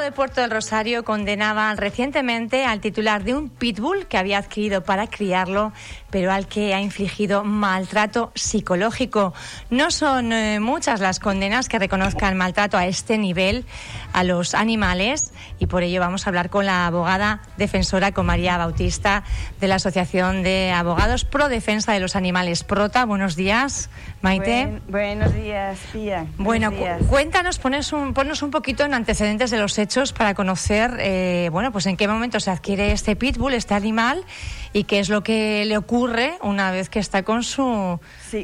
de Puerto del Rosario condenaba recientemente al titular de un pitbull que había adquirido para criarlo, pero al que ha infligido maltrato psicológico. No son eh, muchas las condenas que reconozcan maltrato a este nivel a los animales y por ello vamos a hablar con la abogada defensora, con María Bautista, de la Asociación de Abogados Pro Defensa de los Animales Prota. Buenos días, Maite. buenos días, Pía. Bueno, cuéntanos, pones un, ponnos un poquito en antecedentes de los hechos para conocer, eh, bueno, pues en qué momento se adquiere este pitbull, este animal, y qué es lo que le ocurre una vez que está con su,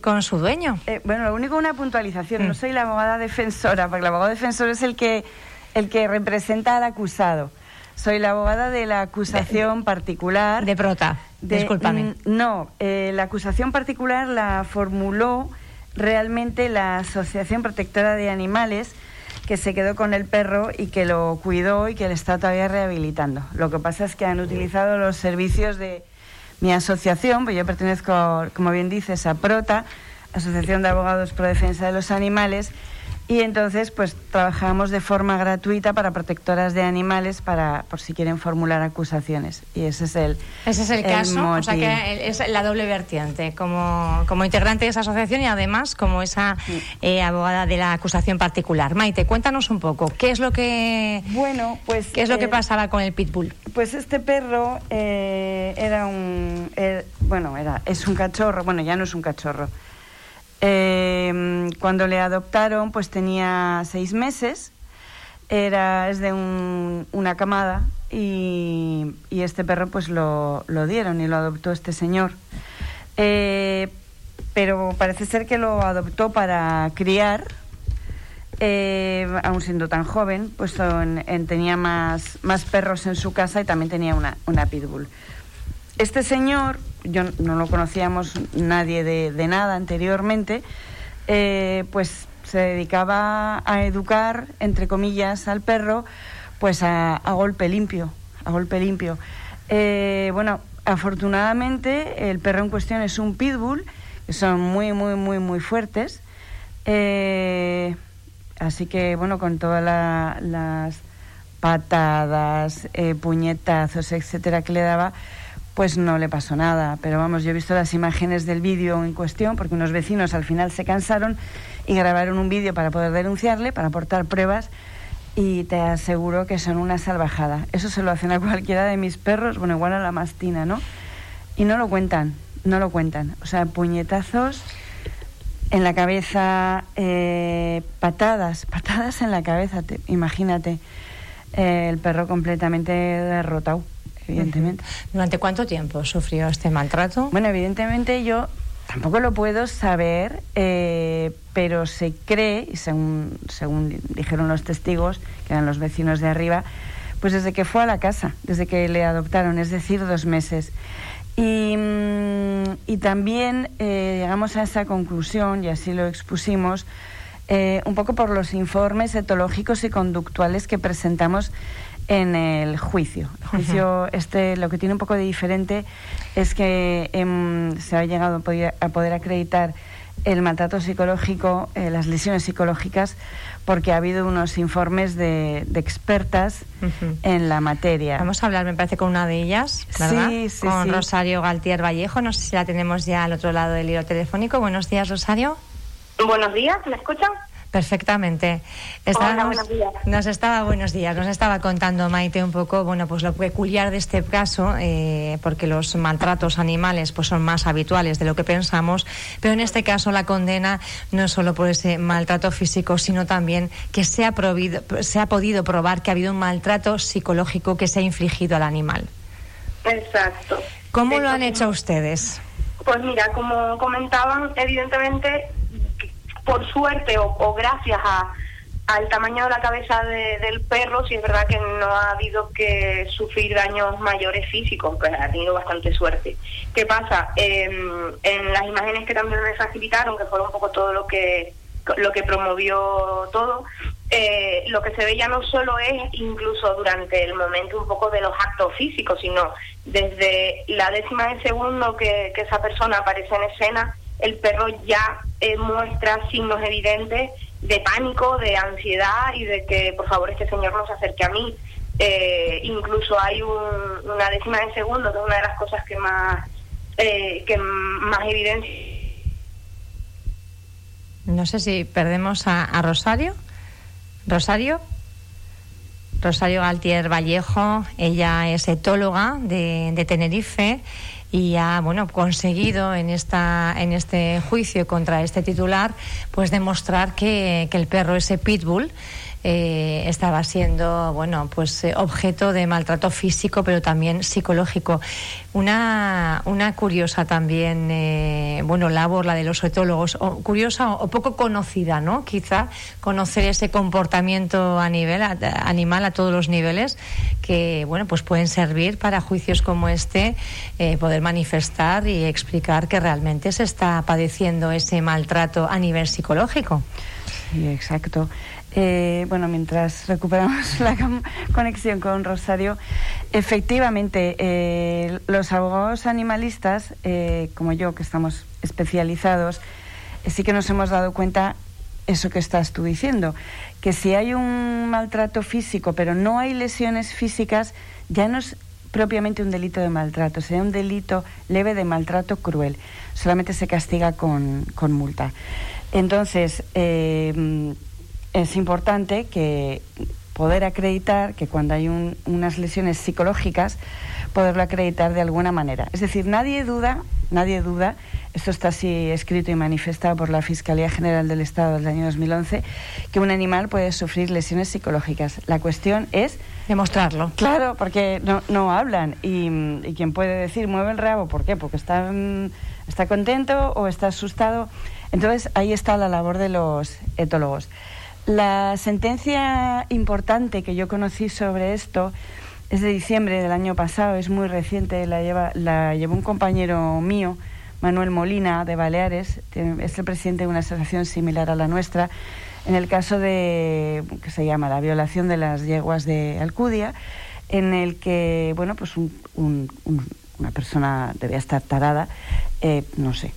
con su dueño. Eh, bueno, lo único una puntualización. No mm. soy la abogada defensora, porque la abogada defensora es el que el que representa al acusado. Soy la abogada de la acusación particular. De prota, discúlpame. Mm, no, eh, la acusación particular la formuló realmente la Asociación Protectora de Animales, que se quedó con el perro y que lo cuidó y que le está todavía rehabilitando. Lo que pasa es que han utilizado los servicios de mi asociación, pues yo pertenezco, como bien dices, a Prota, Asociación de Abogados Pro Defensa de los Animales, y entonces, pues trabajamos de forma gratuita para protectoras de animales para por si quieren formular acusaciones. Y ese es el Ese es el, caso, o sea que es la doble vertiente, como, como integrante de esa asociación y además como esa eh, abogada de la acusación particular. Maite, cuéntanos un poco, ¿qué es lo que bueno, pues qué es lo que eh, pasaba con el pitbull? Pues este perro eh, era un bueno, era es un cachorro, bueno, ya no es un cachorro. Em, cuando le adoptaron, pues tenía seis meses, era, es de una camada y, este perro pues lo, dieron y lo adoptó este señor. Eh, pero parece ser que lo adoptó para criar, eh, aún siendo tan joven, pues tenía más, más perros en su casa y también tenía una pitbull. Este señor yo no lo conocíamos nadie de, nada anteriormente, eh, pues se dedicaba a educar, entre comillas, al perro, pues a, golpe limpio, a golpe limpio. Eh, bueno, afortunadamente el perro en cuestión es un pitbull, que son muy, muy, muy, muy fuertes. Eh, así que, bueno, con todas las patadas, puñetazos, etcétera, que le daba, pues no le pasó nada. Pero vamos, yo he visto las imágenes del vídeo en cuestión porque unos vecinos al final se cansaron y grabaron un vídeo para poder denunciarle, para aportar pruebas y te aseguro que son una salvajada. Eso se lo hacen a cualquiera de mis perros, bueno, igual a la mastina, ¿no? Y no lo cuentan, no lo cuentan. O sea, puñetazos en la cabeza, eh, patadas, patadas en la cabeza, imagínate. Eh, el perro completamente derrotado evidentemente. ¿Durante cuánto tiempo sufrió este maltrato? Bueno, evidentemente yo tampoco lo puedo saber, eh, pero se cree, y según, según dijeron los testigos, que eran los vecinos de arriba, pues desde que fue a la casa, desde que le adoptaron, es decir, dos meses. Y, mm, y también eh, llegamos a esa conclusión, y así lo expusimos, eh, un poco por los informes etológicos y conductuales que presentamos en el juicio. El juicio, este, lo que tiene un poco de diferente es que em, se ha llegado a poder, acreditar el maltrato psicológico, eh, las lesiones psicológicas, porque ha habido unos informes de, expertas en la materia. Vamos a hablar, me parece, con una de ellas, ¿verdad? Sí, sí, con Rosario Galtier Vallejo. No sé si la tenemos ya al otro lado del hilo telefónico. Buenos días, Rosario. Buenos días, ¿me escuchan? Perfectamente. nos estaba buenos días, nos estaba contando Maite un poco, bueno, pues lo peculiar de este caso, eh, porque los maltratos animales pues son más habituales de lo que pensamos, pero en este caso la condena no es solo por ese maltrato físico, sino también que se ha, se ha podido probar que ha habido un maltrato psicológico que se ha infligido al animal. Exacto. ¿Cómo lo han hecho ustedes? Pues mira, como comentaban, evidentemente por suerte o, gracias a, al tamaño de la cabeza del perro, sí es verdad que no ha habido que sufrir daños mayores físicos, pues ha tenido bastante suerte. ¿Qué pasa? Em, en las imágenes que también me facilitaron, que fueron un poco todo lo que lo que promovió todo, eh, lo que se ve ya no solo es incluso durante el momento un poco de los actos físicos, sino desde la décima de segundo que, que esa persona aparece en escena, el perro ya eh, muestra signos evidentes de pánico, de ansiedad y de que por favor este señor no se acerque a mí. Eh, incluso hay una décima de segundo, que es una de las cosas que más, eh, que más evidencia. No sé si perdemos a, Rosario. Rosario. Rosario Galtier Vallejo, ella es etóloga de Tenerife y ha bueno conseguido en esta en este juicio contra este titular pues demostrar que, que el perro ese pitbull eh, estaba siendo bueno pues eh, objeto de maltrato físico pero también psicológico. Una, una curiosa también eh, bueno labor la de los etólogos o, curiosa o, poco conocida no quizá conocer ese comportamiento a nivel animal a todos los niveles que bueno pues pueden servir para juicios como este poder manifestar y explicar que realmente se está padeciendo ese maltrato a nivel psicológico sí exacto. Eh, bueno, mientras recuperamos la conexión con Rosario, efectivamente, eh, los abogados animalistas, eh, como yo, que estamos especializados, sí que nos hemos dado cuenta eso que estás tú diciendo, que si hay un maltrato físico, pero no hay lesiones físicas, ya no es propiamente un delito de maltrato, sería un delito leve de maltrato cruel. Solamente se castiga con, con multa. Entonces, es importante que poder acreditar que cuando hay unas lesiones psicológicas, poderlo acreditar de alguna manera. Es decir, nadie duda, nadie duda, esto está así escrito y manifestado por la Fiscalía General del Estado del año 2011, que un animal puede sufrir lesiones psicológicas. La cuestión es... Demostrarlo. Claro, porque no, no hablan. Y, y quien puede decir, mueve el rabo, ¿por qué? Porque está, está contento o está asustado. Entonces, ahí está la labor de los etólogos. La sentencia importante que yo conocí sobre esto es de diciembre del año pasado, es muy reciente, la, lleva, la llevó un compañero mío, Manuel Molina, de Baleares, es el presidente de una asociación similar a la nuestra, en el caso de, que se llama la violación de las yeguas de Alcudia, en el que, bueno, pues una persona debía estar tarada, eh, no sé,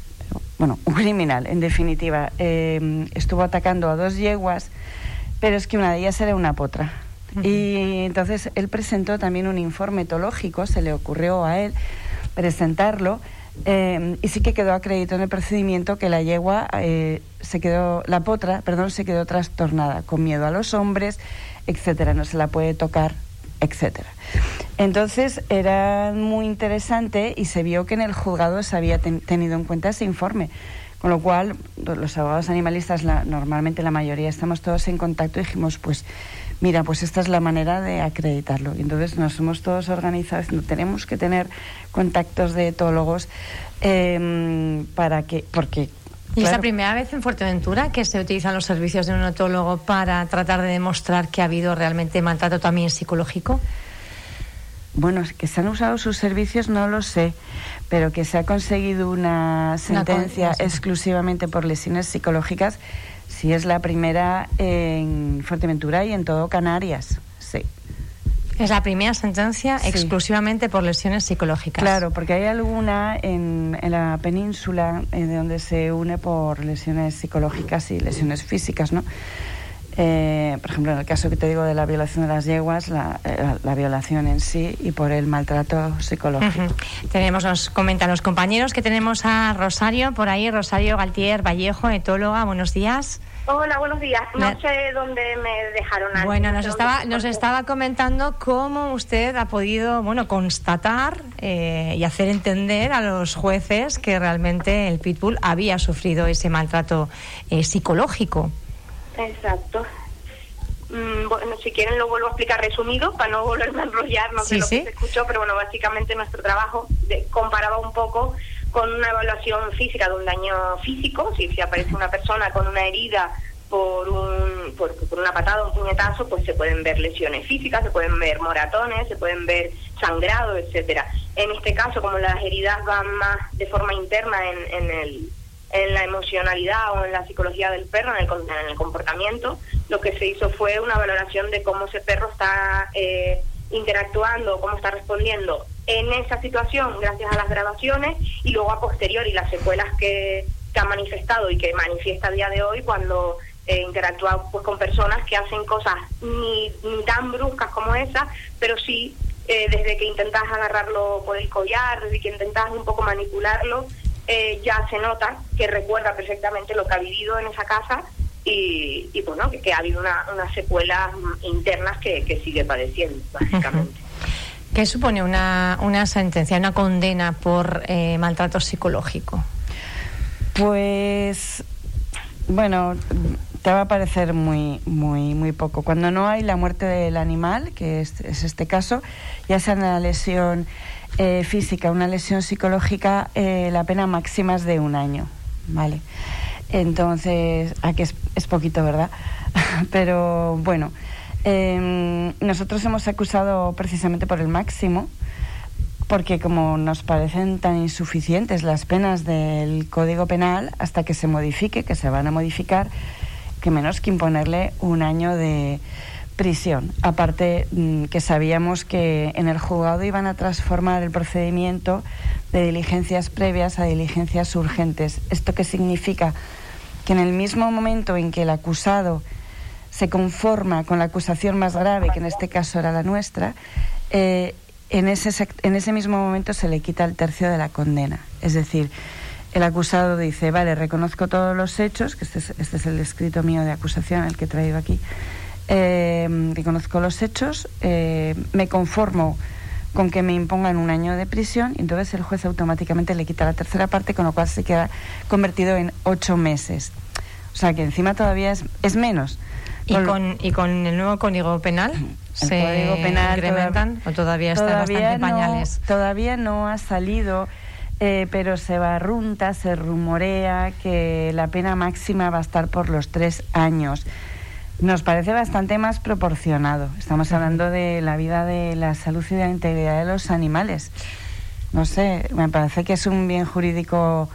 bueno, un criminal, en definitiva, eh, estuvo atacando a dos yeguas, pero es que una de ellas era una potra. Y entonces él presentó también un informe etológico, se le ocurrió a él presentarlo, eh, y sí que quedó acreditado en el procedimiento que la yegua eh, se quedó, la potra, perdón, se quedó trastornada, con miedo a los hombres, etcétera, no se la puede tocar, etcétera. Entonces era muy interesante y se vio que en el juzgado se había tenido en cuenta ese informe. Con lo cual, los abogados animalistas, normalmente la mayoría, estamos todos en contacto y dijimos, pues, mira, pues esta es la manera de acreditarlo. Y entonces nos hemos todos organizados, tenemos que tener contactos de etólogos em, para que, porque ¿Y es la primera vez en Fuerteventura que se utilizan los servicios de un etólogo para tratar de demostrar que ha habido realmente maltrato también psicológico? Bueno, que se han usado sus servicios no lo sé, pero que se ha conseguido una sentencia exclusivamente por lesiones psicológicas, sí es la primera en Fuerteventura y en todo Canarias, sí. Es la primera sentencia exclusivamente por lesiones psicológicas. Claro, porque hay alguna en, en la península eh, de donde se une por lesiones psicológicas y lesiones físicas, ¿no? Eh, por ejemplo, en el caso que te digo de la violación de las yeguas, la, eh, violación en sí y por el maltrato psicológico. Tenemos, nos comentan los compañeros que tenemos a Rosario por ahí, Rosario Galtier Vallejo, etóloga. Buenos días. Hola, buenos días. No sé dónde me dejaron. Bueno, nos estaba, nos estaba comentando cómo usted ha podido, bueno, constatar eh, y hacer entender a los jueces que realmente el pitbull había sufrido ese maltrato psicológico. Exacto. Mm, bueno, si quieren lo vuelvo a explicar resumido para no volverme a enrollar, no sé lo que se escuchó, pero bueno, básicamente nuestro trabajo comparaba un poco con una evaluación física de un daño físico, si, aparece una persona con una herida por, un, por, por una patada, un puñetazo, pues se pueden ver lesiones físicas, se pueden ver moratones, se pueden ver sangrado, etcétera. En este caso, como las heridas van más de forma interna en, en el en la emocionalidad o en la psicología del perro, en el, comportamiento, lo que se hizo fue una valoración de cómo ese perro está eh, interactuando, cómo está respondiendo en esa situación gracias a las grabaciones y luego a posteriori las secuelas que, que ha manifestado y que manifiesta a día de hoy cuando eh, interactuar pues, con personas que hacen cosas ni, ni tan bruscas como esas, pero sí eh, desde que intentas agarrarlo por el collar, desde que intentas un poco manipularlo, eh, ya se nota que recuerda perfectamente lo que ha vivido en esa casa y, y bueno, que, ha habido una, unas secuelas internas que, que sigue padeciendo, básicamente. ¿Qué supone una, una sentencia, una condena por eh, maltrato psicológico? Pues, bueno, te va a parecer muy, muy, muy poco. Cuando no hay la muerte del animal, que es, es este caso, ya sea una lesión eh, física, una lesión psicológica, eh, la pena máxima es de un año, ¿vale? Entonces, aquí es poquito, ¿verdad? Pero bueno, eh, nosotros hemos acusado precisamente por el máximo, porque como nos parecen tan insuficientes las penas del Código Penal hasta que se modifique, que se van a modificar, que menos que imponerle un año de prisión. Aparte mm, que sabíamos que en el juzgado iban a transformar el procedimiento de diligencias previas a diligencias urgentes. ¿Esto qué significa? Que en el mismo momento en que el acusado se conforma con la acusación más grave, que en este caso era la nuestra, eh, en, ese, en ese mismo momento se le quita el tercio de la condena. Es decir, el acusado dice, vale, reconozco todos los hechos, que este es, este es el escrito mío de acusación, el que he traído aquí, eh, reconozco los hechos, eh, me conformo con que me impongan un año de prisión y entonces el juez automáticamente le quita la tercera parte, con lo cual se queda convertido en ocho meses. O sea que encima todavía es, es menos. ¿Y con, ¿Y con el nuevo Código Penal? El ¿Se Código Penal incrementan o todavía está todavía bastante no, pañales? Todavía no ha salido eh, pero se barrunta, se rumorea que la pena máxima va a estar por los tres años. Nos parece bastante más proporcionado. Estamos hablando de la vida de la salud y de la integridad de los animales. No sé, me parece que es un bien jurídico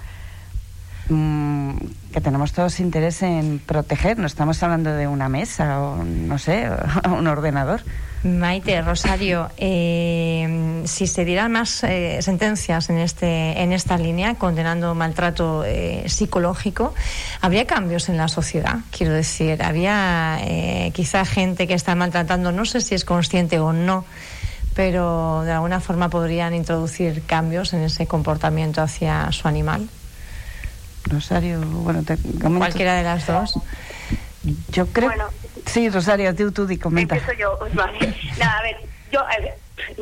mmm, que tenemos todos interés en proteger. No estamos hablando de una mesa o, no sé, un ordenador. Maite, Rosario, eh, si se dieran más eh, sentencias en, este, en esta línea, condenando maltrato eh, psicológico, ¿habría cambios en la sociedad? Quiero decir, ¿había eh, quizá gente que está maltratando, no sé si es consciente o no, pero de alguna forma podrían introducir cambios en ese comportamiento hacia su animal? Rosario, bueno, te comento. Cualquiera de las dos. Yo creo. Bueno. Sí, Rosario, tú, tú di, comenta. Empiezo yo, vale. Nada, a ver, yo eh,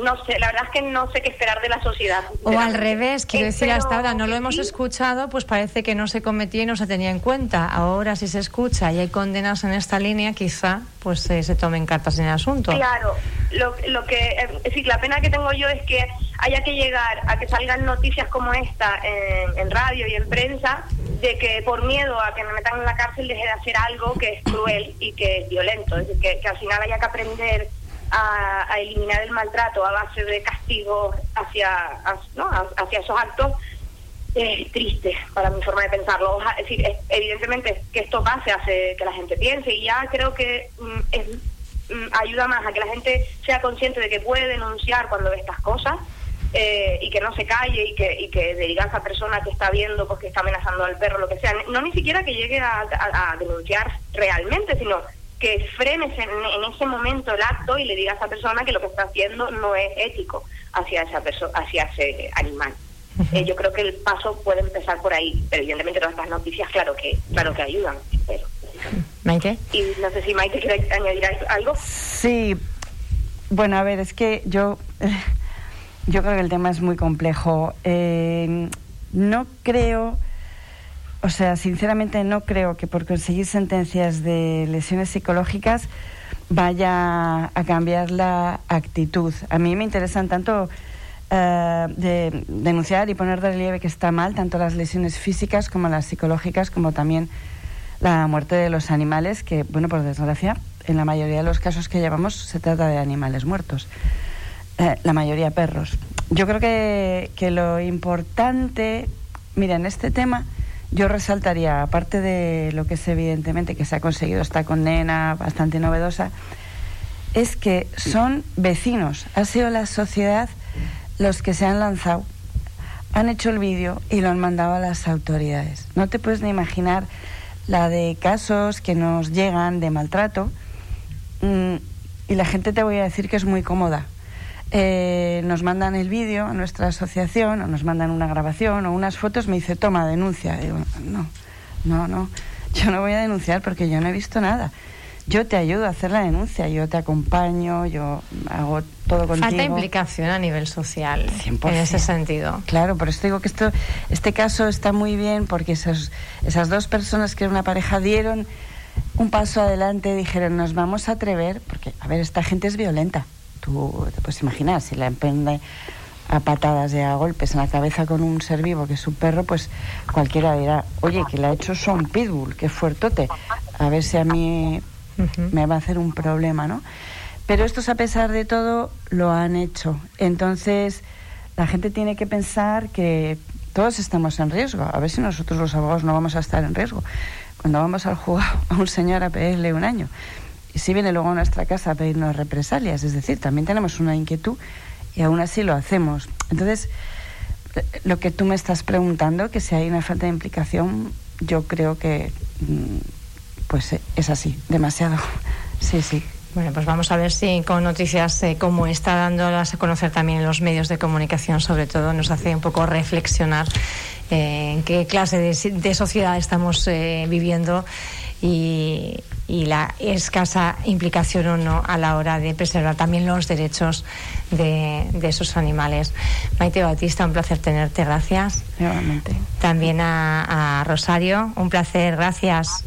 no sé, la verdad es que no sé qué esperar de la sociedad. O al revés, quiero Eh, decir, hasta ahora no lo hemos sí- escuchado, pues parece que no se cometía y no se tenía en cuenta. Ahora si se escucha y hay condenas en esta línea, quizá pues eh, se tomen cartas en el asunto. Claro, lo, lo que, eh, es decir, la pena que tengo yo es que haya que llegar a que salgan noticias como esta en, en radio y en prensa de que por miedo a que me metan en la cárcel deje de hacer algo que es cruel y que es violento. Es decir, que, que al final haya que aprender a, eliminar el maltrato a base de castigos hacia, ¿no? hacia esos actos es triste para mi forma de pensarlo. Oja- Es decir, es- evidentemente que esto pase hace que la gente piense y ya creo que mm, es, mm, ayuda más a que la gente sea consciente de que puede denunciar cuando ve estas cosas eh, y que no se calle y que, y que diga a esa persona que está viendo pues que está amenazando al perro, lo que sea. No ni siquiera que llegue a denunciar realmente, sino que frenes en, en ese momento el acto y le diga a esa persona que lo que está haciendo no es ético hacia esa persona, hacia ese animal. Eh, yo creo que el paso puede empezar por ahí, pero evidentemente todas estas noticias, claro que, claro que ayudan. Pero, Maite. y no sé si Maite quiere añadir algo. Sí, bueno, a ver, es que yo, yo creo que el tema es muy complejo. Eh, no creo, o sea, sinceramente no creo que por conseguir sentencias de lesiones psicológicas vaya a cambiar la actitud. A mí me interesan tanto eh, de denunciar y poner de relieve que está mal tanto las lesiones físicas como las psicológicas, como también la muerte de los animales, que, bueno, por desgracia, en la mayoría de los casos que llevamos se trata de animales muertos. Eh, la mayoría perros. Yo creo que, que lo importante, mira, en este tema yo resaltaría, aparte de lo que es evidentemente que se ha conseguido esta condena bastante novedosa, es que son vecinos, ha sido la sociedad los que se han lanzado, han hecho el vídeo y lo han mandado a las autoridades. No te puedes ni imaginar la de casos que nos llegan de maltrato. Mm, y la gente te voy a decir que es muy cómoda. Eh, nos mandan el vídeo a nuestra asociación o nos mandan una grabación o unas fotos, me dice, toma, denuncia. digo, no, no, no, yo no voy a denunciar porque yo no he visto nada. Yo te ayudo a hacer la denuncia, yo te acompaño, yo hago todo contigo. Falta implicación a nivel social en ese sentido. Claro, por eso digo que esto, este caso está muy bien porque esas, esas dos personas que eran una pareja dieron un paso adelante, dijeron, nos vamos a atrever, porque, a ver, esta gente es violenta. Tú te puedes imaginar, si la emprende a patadas y a golpes en la cabeza con un ser vivo que es un perro, pues cualquiera dirá, oye, que le ha hecho son pitbull, qué fuertote, a ver si a mí me va a hacer un problema, ¿no? Pero estos, a pesar de todo, lo han hecho. Entonces, la gente tiene que pensar que todos estamos en riesgo. A ver si nosotros los abogados no vamos a estar en riesgo. Cuando vamos al juzgado a un señor a pedirle un año, y si viene luego a nuestra casa a pedirnos represalias, es decir, también tenemos una inquietud y aún así lo hacemos. Entonces, lo que tú me estás preguntando, que si hay una falta de implicación, yo creo que mm, pues es así, demasiado. Sí, sí. Bueno, pues vamos a ver si con noticias eh, como está dándolas a conocer también en los medios de comunicación, sobre todo, nos hace un poco reflexionar eh, en qué clase de, sociedad estamos eh, viviendo y, la escasa implicación o no a la hora de preservar también los derechos de, esos animales. Maite Bautista, un placer tenerte, gracias. Nuevamente. También a, a Rosario, un placer, gracias.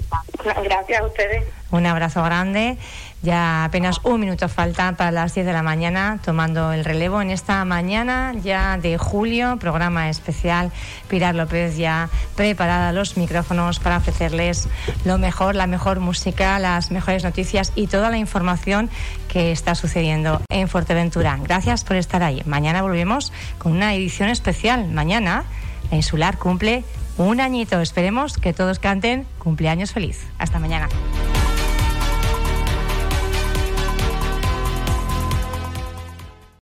Gracias a ustedes. Un abrazo grande. Ya apenas un minuto falta para las 10 de la mañana, tomando el relevo en esta mañana ya de julio, programa especial. Pilar López ya preparada los micrófonos para ofrecerles lo mejor, la mejor música, las mejores noticias y toda la información que está sucediendo en Fuerteventura. Gracias por estar ahí. Mañana volvemos con una edición especial. Mañana la Insular cumple un añito. Esperemos que todos canten cumpleaños feliz. Hasta mañana.